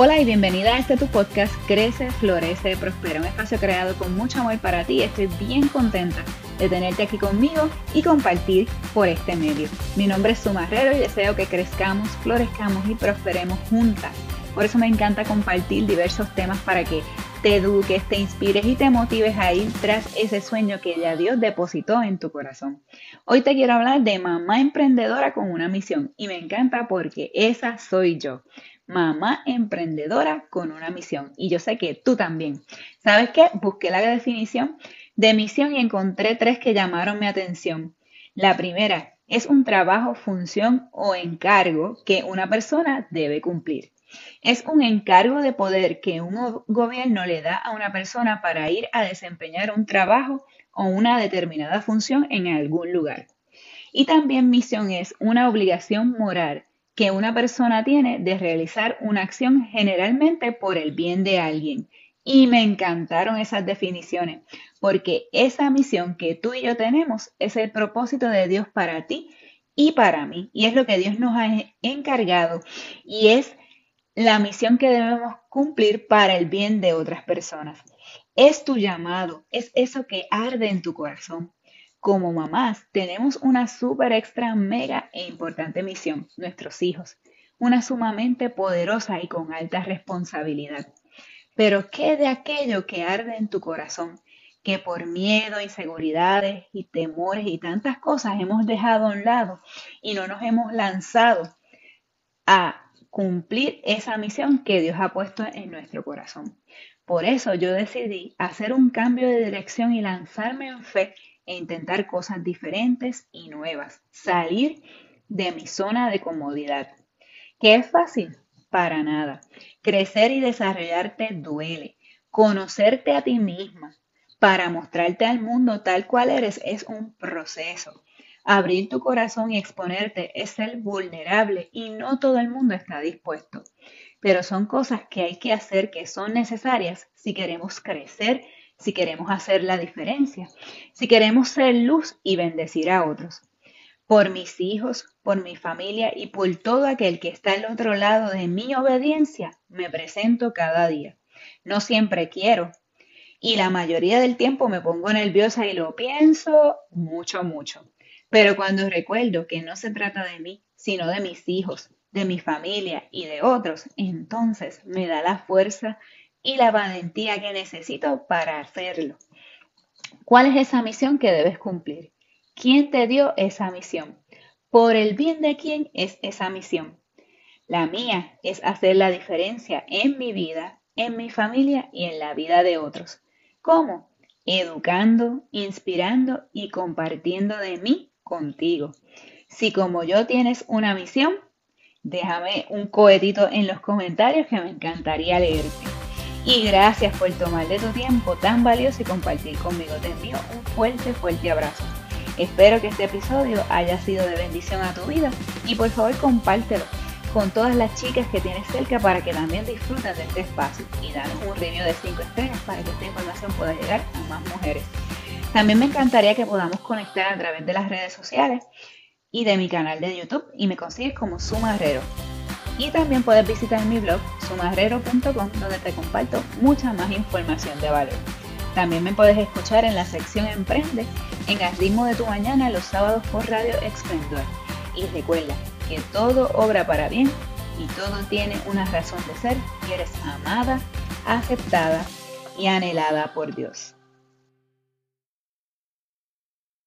Hola y bienvenida a este tu podcast Crece, Florece, Prospera, un espacio creado con mucho amor para ti. Estoy bien contenta de tenerte aquí conmigo y compartir por este medio. Mi nombre es Sumarrero y deseo que crezcamos, florezcamos y prosperemos juntas. Por eso me encanta compartir diversos temas para que te eduques, te inspires y te motives a ir tras ese sueño que ya Dios depositó en tu corazón. Hoy te quiero hablar de mamá emprendedora con una misión y me encanta porque esa soy yo mamá emprendedora con una misión. Y yo sé que tú también. ¿Sabes qué? Busqué la definición de misión y encontré tres que llamaron mi atención. La primera es un trabajo, función o encargo que una persona debe cumplir. Es un encargo de poder que un gobierno le da a una persona para ir a desempeñar un trabajo o una determinada función en algún lugar. Y también misión es una obligación moral que una persona tiene de realizar una acción generalmente por el bien de alguien. Y me encantaron esas definiciones, porque esa misión que tú y yo tenemos es el propósito de Dios para ti y para mí. Y es lo que Dios nos ha encargado y es la misión que debemos cumplir para el bien de otras personas. Es tu llamado, es eso que arde en tu corazón. Como mamás, tenemos una súper extra, mega e importante misión, nuestros hijos, una sumamente poderosa y con alta responsabilidad. Pero ¿qué de aquello que arde en tu corazón, que por miedo, inseguridades y temores y tantas cosas hemos dejado a un lado y no nos hemos lanzado a cumplir esa misión que Dios ha puesto en nuestro corazón? Por eso yo decidí hacer un cambio de dirección y lanzarme en fe e intentar cosas diferentes y nuevas. Salir de mi zona de comodidad. ¿Qué es fácil? Para nada. Crecer y desarrollarte duele. Conocerte a ti misma para mostrarte al mundo tal cual eres es un proceso. Abrir tu corazón y exponerte es ser vulnerable y no todo el mundo está dispuesto. Pero son cosas que hay que hacer que son necesarias si queremos crecer si queremos hacer la diferencia, si queremos ser luz y bendecir a otros. Por mis hijos, por mi familia y por todo aquel que está al otro lado de mi obediencia, me presento cada día. No siempre quiero. Y la mayoría del tiempo me pongo nerviosa y lo pienso mucho, mucho. Pero cuando recuerdo que no se trata de mí, sino de mis hijos, de mi familia y de otros, entonces me da la fuerza y la valentía que necesito para hacerlo. ¿Cuál es esa misión que debes cumplir? ¿Quién te dio esa misión? ¿Por el bien de quién es esa misión? La mía es hacer la diferencia en mi vida, en mi familia y en la vida de otros. ¿Cómo? Educando, inspirando y compartiendo de mí contigo. Si como yo tienes una misión, déjame un cohetito en los comentarios que me encantaría leerte y gracias por tomar de tu tiempo tan valioso y compartir conmigo. Te envío un fuerte, fuerte abrazo. Espero que este episodio haya sido de bendición a tu vida y por favor compártelo con todas las chicas que tienes cerca para que también disfruten de este espacio y danos un review de 5 estrellas para que esta información pueda llegar a más mujeres. También me encantaría que podamos conectar a través de las redes sociales y de mi canal de YouTube y me consigues como Suma Herrero. Y también puedes visitar mi blog sumarrero.com donde te comparto mucha más información de valor. También me puedes escuchar en la sección Emprende en el ritmo de tu mañana los sábados por Radio Exprendor. Y recuerda que todo obra para bien y todo tiene una razón de ser y eres amada, aceptada y anhelada por Dios.